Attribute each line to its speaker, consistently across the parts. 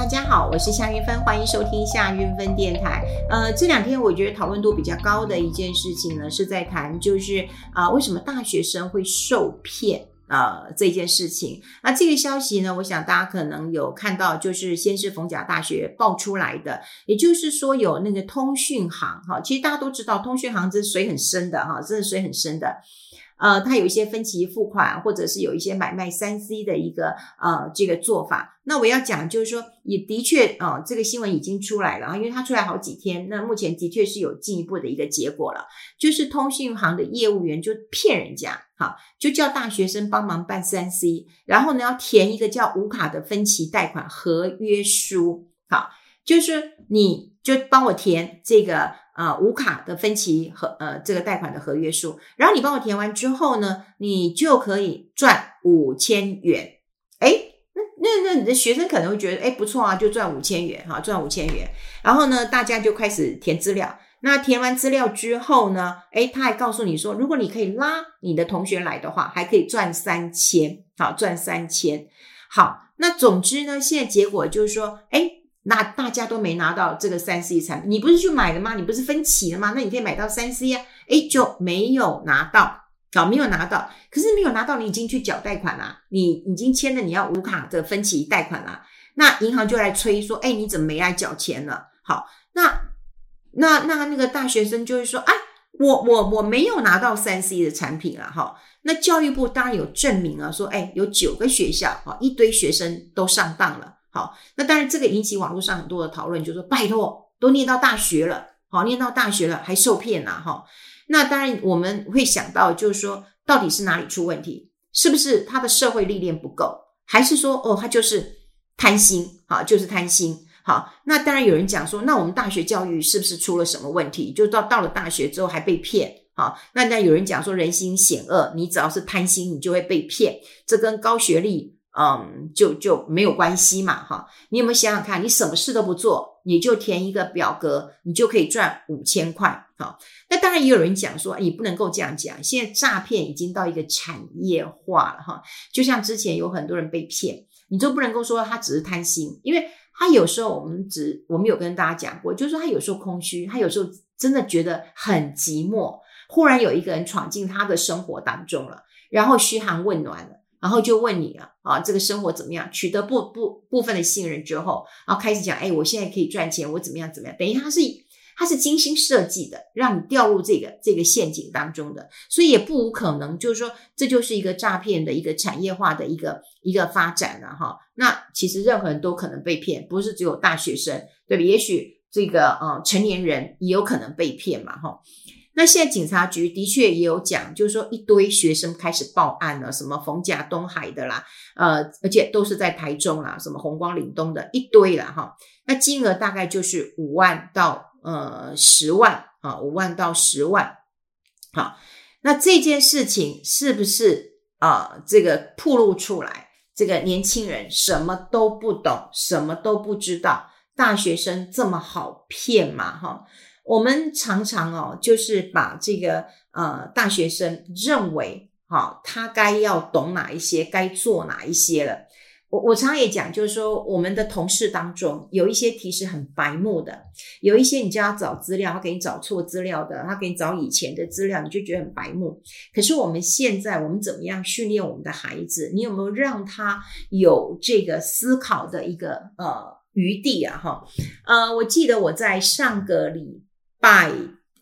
Speaker 1: 大家好，我是夏云芬，欢迎收听夏云芬电台。呃，这两天我觉得讨论度比较高的一件事情呢，是在谈就是啊、呃，为什么大学生会受骗啊、呃、这件事情。那这个消息呢，我想大家可能有看到，就是先是逢甲大学爆出来的，也就是说有那个通讯行哈，其实大家都知道通讯行这水很深的哈，真的水很深的。呃，它有一些分期付款，或者是有一些买卖三 C 的一个呃这个做法。那我要讲就是说，也的确啊、这个新闻已经出来了啊，因为它出来好几天，那目前的确是有进一步的一个结果了，就是通讯行的业务员就骗人家，哈，就叫大学生帮忙办三 C，然后呢要填一个叫无卡的分期贷款合约书，好，就是你就帮我填这个。啊，无卡的分期和呃这个贷款的合约书，然后你帮我填完之后呢，你就可以赚五千元。哎，那那那你的学生可能会觉得，哎，不错啊，就赚五千元哈，赚五千元。然后呢，大家就开始填资料。那填完资料之后呢，哎，他还告诉你说，如果你可以拉你的同学来的话，还可以赚三千，好，赚三千。好，那总之呢，现在结果就是说，哎。那大家都没拿到这个三 C 产品，你不是去买的吗？你不是分期的吗？那你可以买到三 C 啊，诶，就没有拿到，好，没有拿到。可是没有拿到，你已经去缴贷款了，你已经签了你要无卡的分期贷款了。那银行就来催说，诶，你怎么没来缴钱了？好，那那那那个大学生就会说，哎，我我我没有拿到三 C 的产品了，哈。那教育部当然有证明啊，说，诶，有九个学校，哈，一堆学生都上当了。好，那当然这个引起网络上很多的讨论，就是说拜托，都念到大学了，好，念到大学了还受骗呐，哈。那当然我们会想到，就是说到底是哪里出问题？是不是他的社会历练不够，还是说哦他就是贪心？好，就是贪心。好，那当然有人讲说，那我们大学教育是不是出了什么问题？就到到了大学之后还被骗？好，那那有人讲说人心险恶，你只要是贪心，你就会被骗。这跟高学历。嗯，就就没有关系嘛，哈。你有没有想想看，你什么事都不做，你就填一个表格，你就可以赚五千块，哈。那当然也有人讲说，你不能够这样讲。现在诈骗已经到一个产业化了，哈。就像之前有很多人被骗，你就不能够说他只是贪心，因为他有时候我们只我们有跟大家讲过，就是说他有时候空虚，他有时候真的觉得很寂寞，忽然有一个人闯进他的生活当中了，然后嘘寒问暖了。然后就问你了啊，这个生活怎么样？取得部部部分的信任之后，然后开始讲，哎，我现在可以赚钱，我怎么样怎么样？等于他是他是精心设计的，让你掉入这个这个陷阱当中的，所以也不无可能，就是说这就是一个诈骗的一个产业化的一个一个发展了哈。那其实任何人都可能被骗，不是只有大学生，对吧？也许这个呃成年人也有可能被骗嘛哈。那现在警察局的确也有讲，就是说一堆学生开始报案了，什么逢甲东海的啦，呃，而且都是在台中啦，什么红光岭东的一堆了哈。那金额大概就是五万到呃十万啊，五万到十万。好，那这件事情是不是啊、呃？这个暴露出来，这个年轻人什么都不懂，什么都不知道，大学生这么好骗吗？哈。我们常常哦，就是把这个呃大学生认为哈，他该要懂哪一些，该做哪一些了。我我常常也讲，就是说我们的同事当中有一些其实很白目的，有一些你叫他找资料，他给你找错资料的，他给你找以前的资料，你就觉得很白目。可是我们现在我们怎么样训练我们的孩子？你有没有让他有这个思考的一个呃余地啊？哈，呃，我记得我在上个礼。拜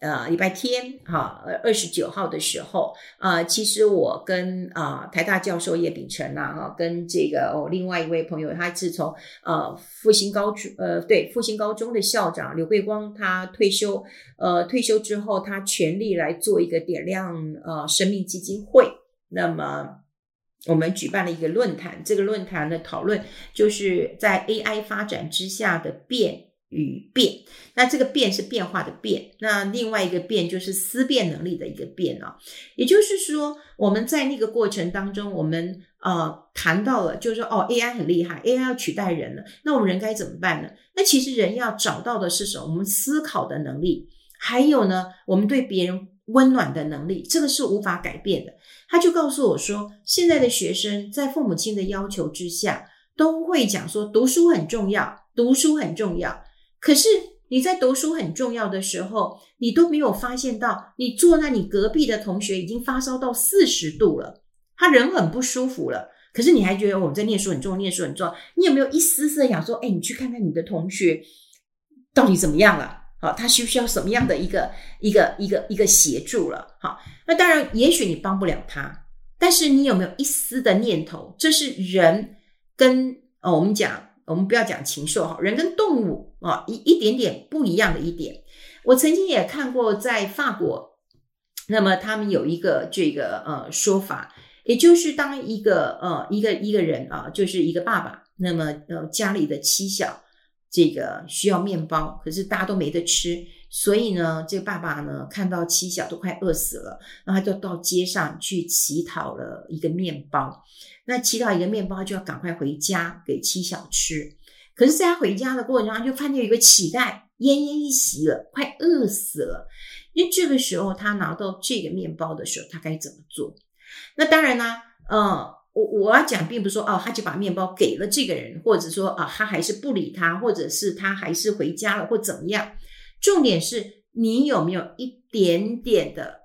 Speaker 1: 呃礼拜天哈，二十九号的时候，呃，其实我跟啊、台大教授叶丙成啊，哈，跟这个哦另外一位朋友，他是从呃复兴高中呃对复兴高中的校长刘桂光，他退休呃退休之后，他全力来做一个点亮呃生命基金会，那么我们举办了一个论坛，这个论坛的讨论就是在 AI 发展之下的变。与变，那这个变是变化的变，那另外一个变就是思辨能力的一个变啊。也就是说，我们在那个过程当中，我们呃谈到了，就是说哦，AI 很厉害，AI 要取代人了，那我们人该怎么办呢？那其实人要找到的是什么？我们思考的能力，还有呢，我们对别人温暖的能力，这个是无法改变的。他就告诉我说，现在的学生在父母亲的要求之下，都会讲说读书很重要。读书很重要。可是你在读书很重要的时候，你都没有发现到，你坐在你隔壁的同学已经发烧到四十度了，他人很不舒服了。可是你还觉得我们在念书很重要，念书很重要。你有没有一丝丝的想说，哎，你去看看你的同学到底怎么样了？好，他需不需要什么样的一个一个一个一个协助了？好，那当然，也许你帮不了他，但是你有没有一丝的念头？这是人跟哦，我们讲，我们不要讲禽兽哈，人跟动物啊，一一点点不一样的一点。我曾经也看过，在法国，那么他们有一个这个呃说法，也就是当一个呃一个一个人啊，就是一个爸爸，那么呃家里的妻小。这个需要面包，可是大家都没得吃，所以呢，这个爸爸呢看到妻小都快饿死了，然后他就到街上去乞讨了一个面包。那乞讨一个面包，就要赶快回家给妻小吃。可是，在他回家的过程中，他就看见有一个乞丐奄奄一息了，快饿死了。因为这个时候，他拿到这个面包的时候，他该怎么做？那当然啦，嗯。我我要讲，并不是说哦，他就把面包给了这个人，或者说啊，他还是不理他，或者是他还是回家了，或怎么样。重点是你有没有一点点的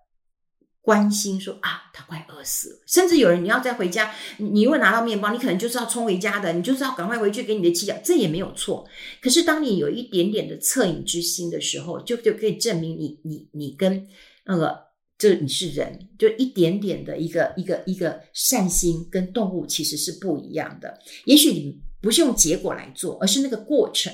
Speaker 1: 关心说，啊，他快饿死了。甚至有人你要再回家，你如果拿到面包，你可能就是要冲回家的，你就是要赶快回去给你的妻小，这也没有错。可是当你有一点点的恻隐之心的时候，就就可以证明你你你跟那个。就是你是人，就一点点的一个一个一个善心，跟动物其实是不一样的。也许你不是用结果来做，而是那个过程。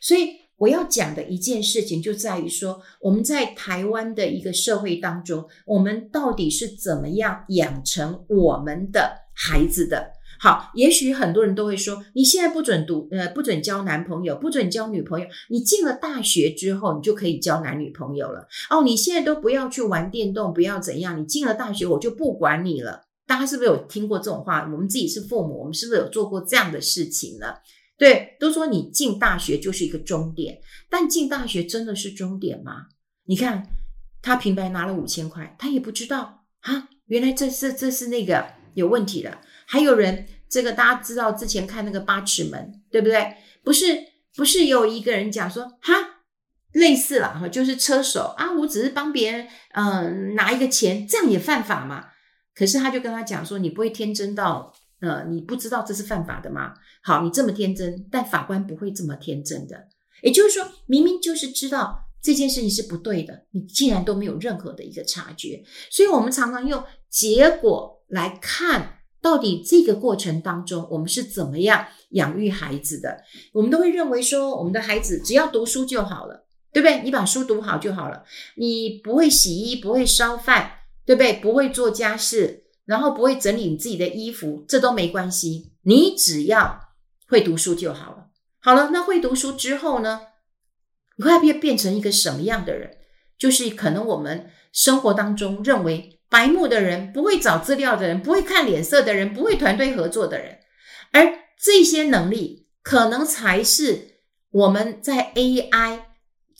Speaker 1: 所以我要讲的一件事情，就在于说，我们在台湾的一个社会当中，我们到底是怎么样养成我们的孩子的。好，也许很多人都会说，你现在不准读，呃，不准交男朋友，不准交女朋友。你进了大学之后，你就可以交男女朋友了。哦，你现在都不要去玩电动，不要怎样。你进了大学，我就不管你了。大家是不是有听过这种话？我们自己是父母，我们是不是有做过这样的事情呢？对，都说你进大学就是一个终点，但进大学真的是终点吗？你看，他平白拿了五千块，他也不知道啊，原来这是这是那个有问题的。还有人，这个大家知道，之前看那个八尺门，对不对？不是，不是有一个人讲说，哈，类似了哈，就是车手啊，我只是帮别人，嗯、拿一个钱，这样也犯法吗？可是他就跟他讲说，你不会天真到，呃，你不知道这是犯法的吗？好，你这么天真，但法官不会这么天真的。也就是说，明明就是知道这件事情是不对的，你竟然都没有任何的一个察觉。所以我们常常用结果来看。到底这个过程当中，我们是怎么样养育孩子的？我们都会认为说，我们的孩子只要读书就好了，对不对？你把书读好就好了。你不会洗衣，不会烧饭，对不对？不会做家事，然后不会整理你自己的衣服，这都没关系。你只要会读书就好了。好了，那会读书之后呢？你会不会变成一个什么样的人？就是可能我们生活当中认为。白目的人，不会找资料的人，不会看脸色的人，不会团队合作的人，而这些能力可能才是我们在 AI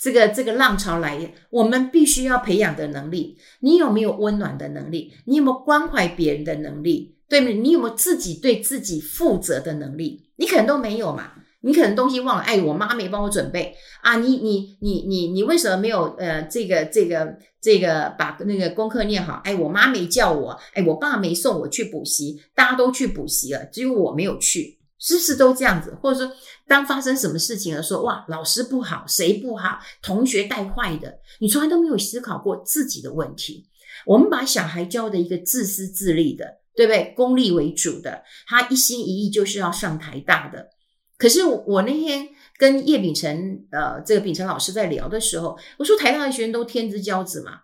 Speaker 1: 这个这个浪潮来，我们必须要培养的能力。你有没有温暖的能力？你有没有关怀别人的能力？对吗？你有没有自己对自己负责的能力？你可能都没有嘛。你可能东西忘了，哎，我妈没帮我准备啊！你你你你你为什么没有呃这个这个这个把那个功课念好？哎，我妈没叫我，哎，我爸没送我去补习，大家都去补习了，只有我没有去，是不是都这样子？或者说，当发生什么事情了，说哇，老师不好，谁不好，同学带坏的，你从来都没有思考过自己的问题。我们把小孩教的一个自私自利的，对不对？功利为主的，他一心一意就是要上台大的。可是我那天跟叶秉成，呃，这个秉成老师在聊的时候，我说台大的学生都天之骄子嘛。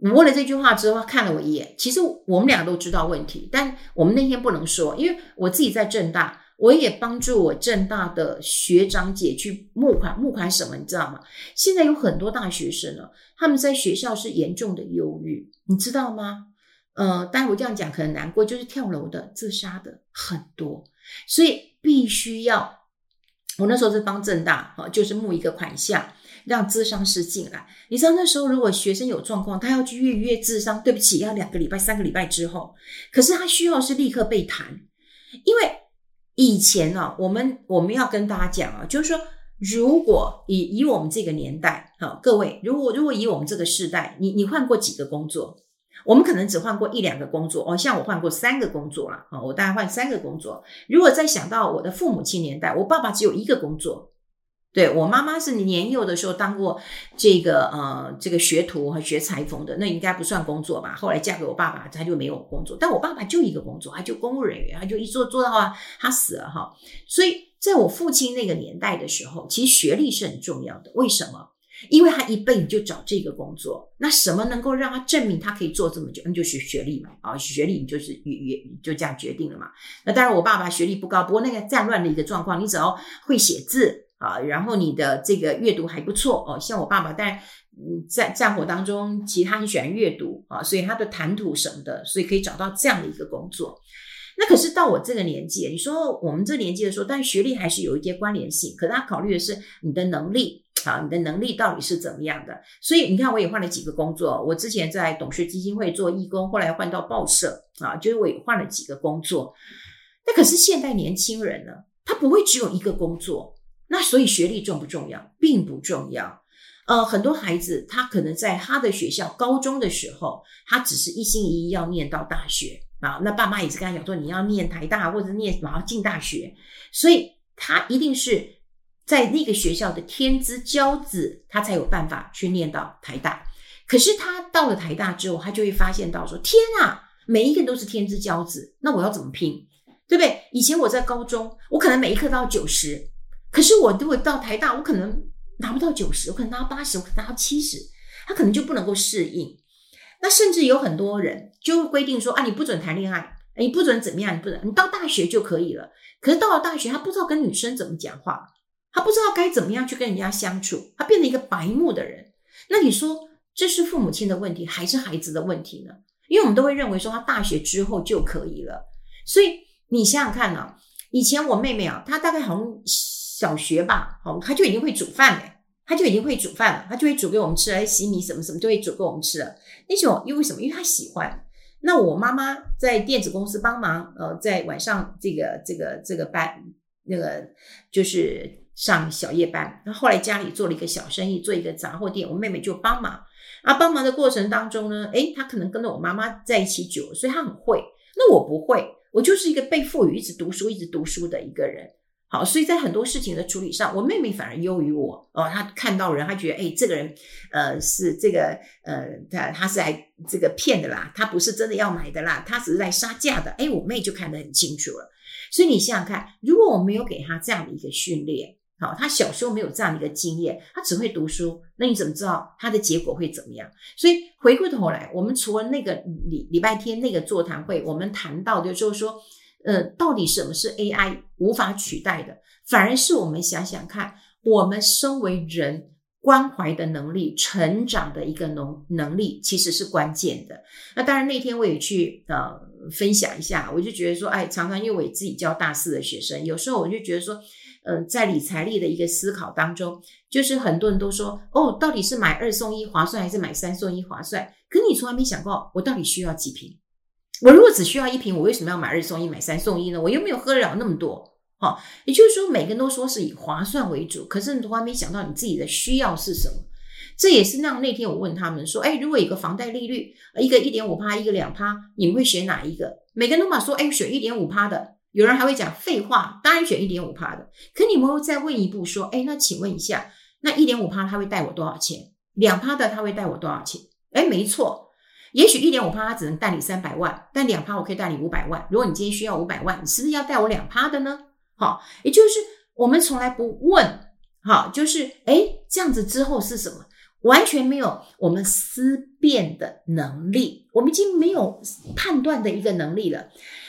Speaker 1: 我问了这句话之后，他看了我一眼。其实我们俩都知道问题，但我们那天不能说，因为我自己在正大，我也帮助我正大的学长姐去募款，募款什么你知道吗？现在有很多大学生呢，他们在学校是严重的忧郁，你知道吗？呃，当然我这样讲可能难过，就是跳楼的、自杀的很多，所以。必须要，我那时候是帮正大，就是募一个款项，让咨商师进来。你知道那时候如果学生有状况，他要去预约咨商，对不起，要两个礼拜、三个礼拜之后。可是他需要是立刻被谈，因为以前呢、啊，我们我们要跟大家讲啊，就是说，如果以以我们这个年代，好，各位，如果如果以我们这个世代，你你换过几个工作？我们可能只换过一两个工作哦，像我换过三个工作了啊，我大概换三个工作。如果再想到我的父母亲年代，我爸爸只有一个工作。对，我妈妈是年幼的时候当过这个呃这个学徒和学裁缝的，那应该不算工作吧？后来嫁给我爸爸，他就没有工作。但我爸爸就一个工作，他就公务人员，他就一做做到啊，他死了哈。所以在我父亲那个年代的时候，其实学历是很重要的。为什么？因为他一辈子就找这个工作，那什么能够让他证明他可以做这么久？那就是学历嘛，啊，学历就是也也就这样决定了嘛。那当然，我爸爸学历不高，不过那个战乱的一个状况，你只要会写字啊，然后你的这个阅读还不错哦。像我爸爸，但，在战火当中，其他很喜欢阅读啊，所以他的谈吐什么的，所以可以找到这样的一个工作。那可是到我这个年纪，你说我们这年纪的时候，但学历还是有一些关联性，可是他考虑的是你的能力。啊，你的能力到底是怎么样的？所以你看，我也换了几个工作。我之前在董事基金会做义工，后来换到报社啊，就是我也换了几个工作。那可是现代年轻人呢，他不会只有一个工作。那所以学历重不重要？并不重要。呃，很多孩子他可能在他的学校高中的时候，他只是一心一意要念到大学啊。那爸妈也是跟他讲说，你要念台大或者念然后进大学，所以他一定是。在那个学校的天之骄子，他才有办法去念到台大。可是他到了台大之后，他就会发现到说：“天啊，每一个人都是天之骄子，那我要怎么拼？对不对？以前我在高中，我可能每一科都要九十，可是我如果到台大，我可能拿不到九十，我可能拿到八十，我可能拿到七十，他可能就不能够适应。那甚至有很多人就规定说：啊，你不准谈恋爱，你不准怎么样，你不准，你到大学就可以了。可是到了大学，他不知道跟女生怎么讲话。”他不知道该怎么样去跟人家相处，他变成一个白目的人。那你说这是父母亲的问题，还是孩子的问题呢？因为我们都会认为说他大学之后就可以了。所以你想想看啊，以前我妹妹啊，她大概好像小学吧，好，他就已经会煮饭了，他就已经会煮饭了，他就会煮给我们吃，来洗米什么什么就会煮给我们吃了。那种因为什么？因为他喜欢。那我妈妈在电子公司帮忙，呃，在晚上这个这个这个班，那个就是。上小夜班，那后来家里做了一个小生意，做一个杂货店，我妹妹就帮忙。啊，帮忙的过程当中呢，诶，她可能跟着我妈妈在一起久，所以她很会。那我不会，我就是一个被赋予一直读书、一直读书的一个人。好，所以在很多事情的处理上，我妹妹反而优于我。哦，她看到人，她觉得，诶，这个人，呃，是这个，呃，他他是来这个骗的啦，他不是真的要买的啦，他只是来杀价的。诶，我妹就看得很清楚了。所以你想想看，如果我没有给她这样的一个训练，好，他小时候没有这样的一个经验，他只会读书，那你怎么知道他的结果会怎么样？所以回过头来，我们除了那个礼礼拜天那个座谈会，我们谈到的就是说，呃，到底什么是 AI 无法取代的？反而是我们想想看，我们身为人关怀的能力、成长的一个能能力，其实是关键的。那当然那天我也去呃分享一下，我就觉得说，哎，常常因为我自己教大四的学生，有时候我就觉得说。嗯，在理财力的一个思考当中，就是很多人都说，哦，到底是买二送一划算，还是买三送一划算？可你从来没想过，我到底需要几瓶？我如果只需要一瓶，我为什么要买二送一、买三送一呢？我又没有喝得了那么多。好、哦，也就是说，每个人都说是以划算为主，可是你从来没想到你自己的需要是什么。这也是让那天我问他们说，哎，如果有个房贷利率，一个一点五趴，一个两趴，你们会选哪一个？每个人都把说，哎，选一点五趴的。有人还会讲废话，当然选一点五趴的。可你们会再问一步说，哎，那请问一下，那一点五趴他会带我多少钱？两趴的他会带我多少钱？哎，没错，也许一点五趴他只能带你三百万，但两趴我可以带你五百万。如果你今天需要五百万，你是不是要带我两趴的呢？好，也就是我们从来不问，好，就是哎，这样子之后是什么？完全没有我们思辨的能力，我们已经没有判断的一个能力了。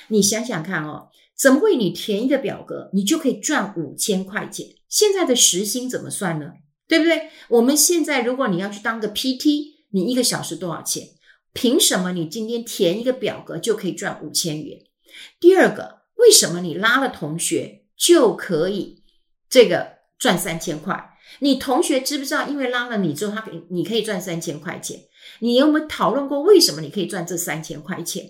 Speaker 1: 你想想看哦。怎么会？你填一个表格，你就可以赚五千块钱？现在的时薪怎么算呢？对不对？我们现在如果你要去当个 PT，你一个小时多少钱？凭什么你今天填一个表格就可以赚五千元？第二个，为什么你拉了同学就可以这个赚三千块？你同学知不知道？因为拉了你之后，他可以你可以赚三千块钱。你有没有讨论过为什么你可以赚这三千块钱？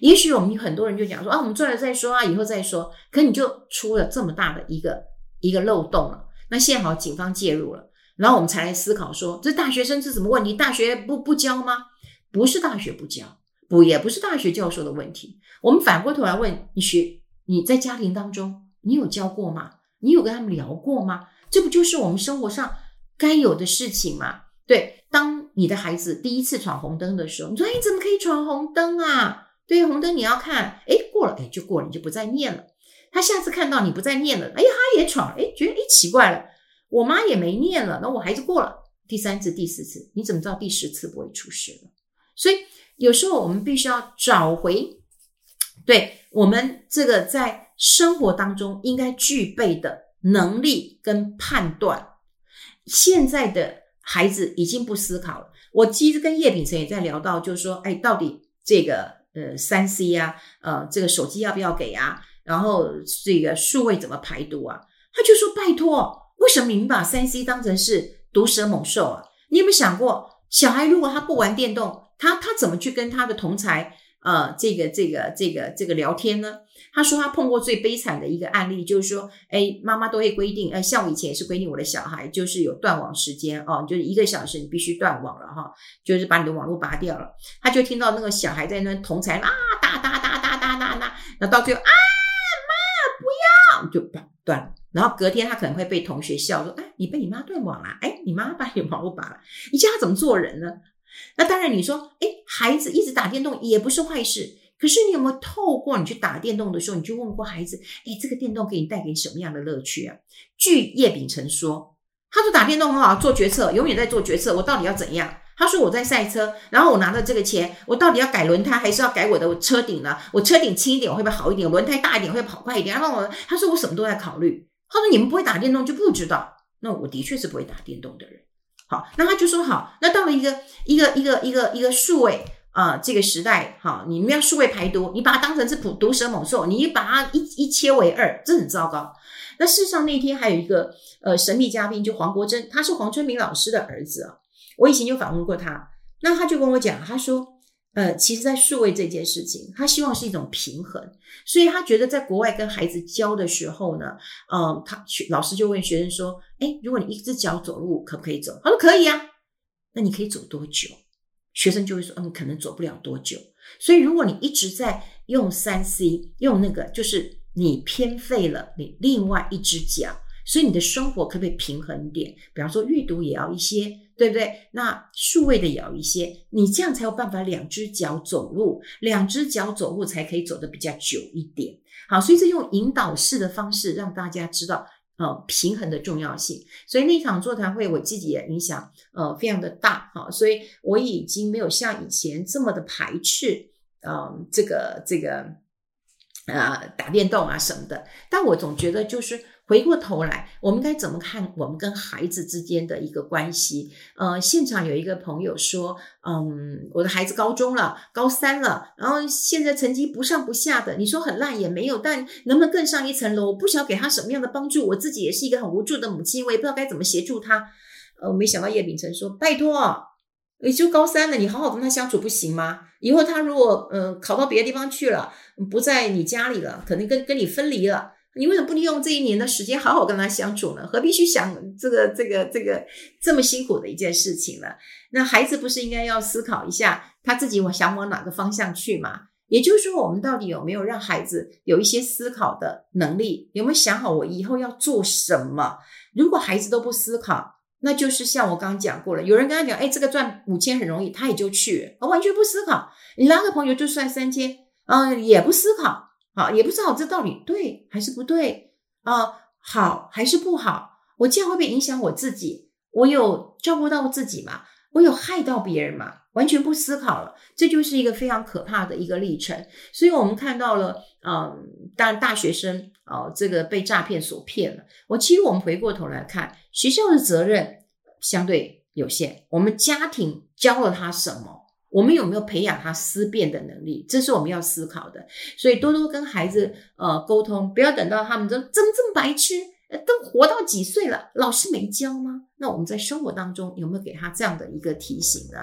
Speaker 1: 也许我们很多人就讲说啊，我们赚了再说啊，以后再说。可你就出了这么大的一个一个漏洞了。那幸好警方介入了，然后我们才来思考说，这大学生是什么问题？大学不不教吗？不是大学不教，不也不是大学教授的问题。我们反过头来问你学，你在家庭当中，你有教过吗？你有跟他们聊过吗？这不就是我们生活上该有的事情吗？对，当你的孩子第一次闯红灯的时候，你说：“哎，怎么可以闯红灯啊？”对，红灯你要看，哎，过了，哎，就过了，你就不再念了。他下次看到你不再念了，哎，他也闯，哎，觉得哎奇怪了，我妈也没念了，那我孩子过了第三次、第四次，你怎么知道第十次不会出事了？所以有时候我们必须要找回，对我们这个在生活当中应该具备的能力跟判断。现在的孩子已经不思考了。我其实跟叶秉成也在聊到，就是说，哎，到底这个呃三 C 啊，呃，这个手机要不要给啊？然后这个数位怎么排毒啊？他就说，拜托，为什么你们把三 C 当成是毒蛇猛兽啊？你有没有想过，小孩如果他不玩电动，他他怎么去跟他的同才？呃，这个这个这个这个聊天呢，他说他碰过最悲惨的一个案例，就是说，哎，妈妈都会规定，呃，像我以前也是规定我的小孩，就是有断网时间哦，就是一个小时你必须断网了哈，就是把你的网络拔掉了。他就听到那个小孩在那同才啊，哒哒哒哒哒哒哒，那到最后啊，妈不要，就断断了。然后隔天他可能会被同学笑说，哎，你被你妈断网了，哎，你妈把你网络拔了，你叫他怎么做人呢？那当然，你说，诶，孩子一直打电动也不是坏事。可是你有没有透过你去打电动的时候，你去问过孩子，诶，这个电动给你带给什么样的乐趣啊？据叶秉成说，他说打电动很好，做决策，永远在做决策。我到底要怎样？他说我在赛车，然后我拿到这个钱，我到底要改轮胎还是要改我的车顶呢？我车顶轻一点，我会不会好一点？轮胎大一点会跑快一点？然后我，他说我什么都在考虑。他说你们不会打电动就不知道。那我的确是不会打电动的人。好，那他就说好，那到了一个一个一个一个一个数位啊、这个时代，好，你们要数位排毒，你把它当成是毒蛇猛兽，你把它一一切为二，这很糟糕。那事实上那天还有一个呃神秘嘉宾，就黄国珍，他是黄春明老师的儿子啊，我以前就访问过他，那他就跟我讲，他说。呃，其实，在数位这件事情，他希望是一种平衡，所以他觉得在国外跟孩子教的时候呢，呃，他老师就问学生说：“诶，如果你一只脚走路，可不可以走？”他说：“可以啊。”那你可以走多久？学生就会说：“嗯，可能走不了多久。”所以，如果你一直在用三 C，用那个，就是你偏废了你另外一只脚，所以你的生活可不可以平衡一点？比方说，阅读也要一些。对不对？那数位的也要一些，你这样才有办法两只脚走路，两只脚走路才可以走得比较久一点。好，所以这用引导式的方式让大家知道，呃，平衡的重要性。所以那场座谈会我自己也影响，呃，非常的大。好，所以我已经没有像以前这么的排斥，嗯、呃，这个这个，呃，打电动啊什么的。但我总觉得就是。回过头来，我们该怎么看我们跟孩子之间的一个关系？呃，现场有一个朋友说，嗯，我的孩子高中了，高三了，然后现在成绩不上不下的，你说很烂也没有，但能不能更上一层楼？我不晓得给他什么样的帮助。我自己也是一个很无助的母亲，我也不知道该怎么协助他。呃，没想到叶秉成说，拜托，你就高三了，你好好跟他相处不行吗？以后他如果呃考到别的地方去了，不在你家里了，可能跟跟你分离了。你为什么不利用这一年的时间好好跟他相处呢？何必去想这个这个这个这么辛苦的一件事情呢？那孩子不是应该要思考一下他自己往想往哪个方向去吗？也就是说，我们到底有没有让孩子有一些思考的能力？有没有想好我以后要做什么？如果孩子都不思考，那就是像我刚刚讲过了，有人跟他讲，哎，这个赚五千很容易，他也就去，完全不思考。你拉个朋友就赚三千，嗯，也不思考。好，也不知道这到底对还是不对啊、好还是不好？我这样会不会影响我自己？我有照顾到自己吗？我有害到别人吗？完全不思考了，这就是一个非常可怕的一个历程。所以我们看到了，嗯，当大学生啊、呃，这个被诈骗所骗了。我其实我们回过头来看，学校的责任相对有限，我们家庭教了他什么？我们有没有培养他思辨的能力？这是我们要思考的。所以多多跟孩子呃沟通，不要等到他们说怎么这么白痴，都活到几岁了，老师没教吗？那我们在生活当中有没有给他这样的一个提醒呢？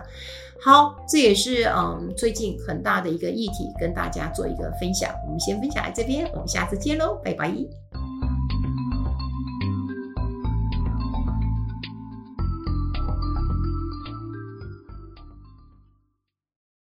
Speaker 1: 好，这也是嗯最近很大的一个议题，跟大家做一个分享。我们先分享在这边，我们下次见喽，拜拜。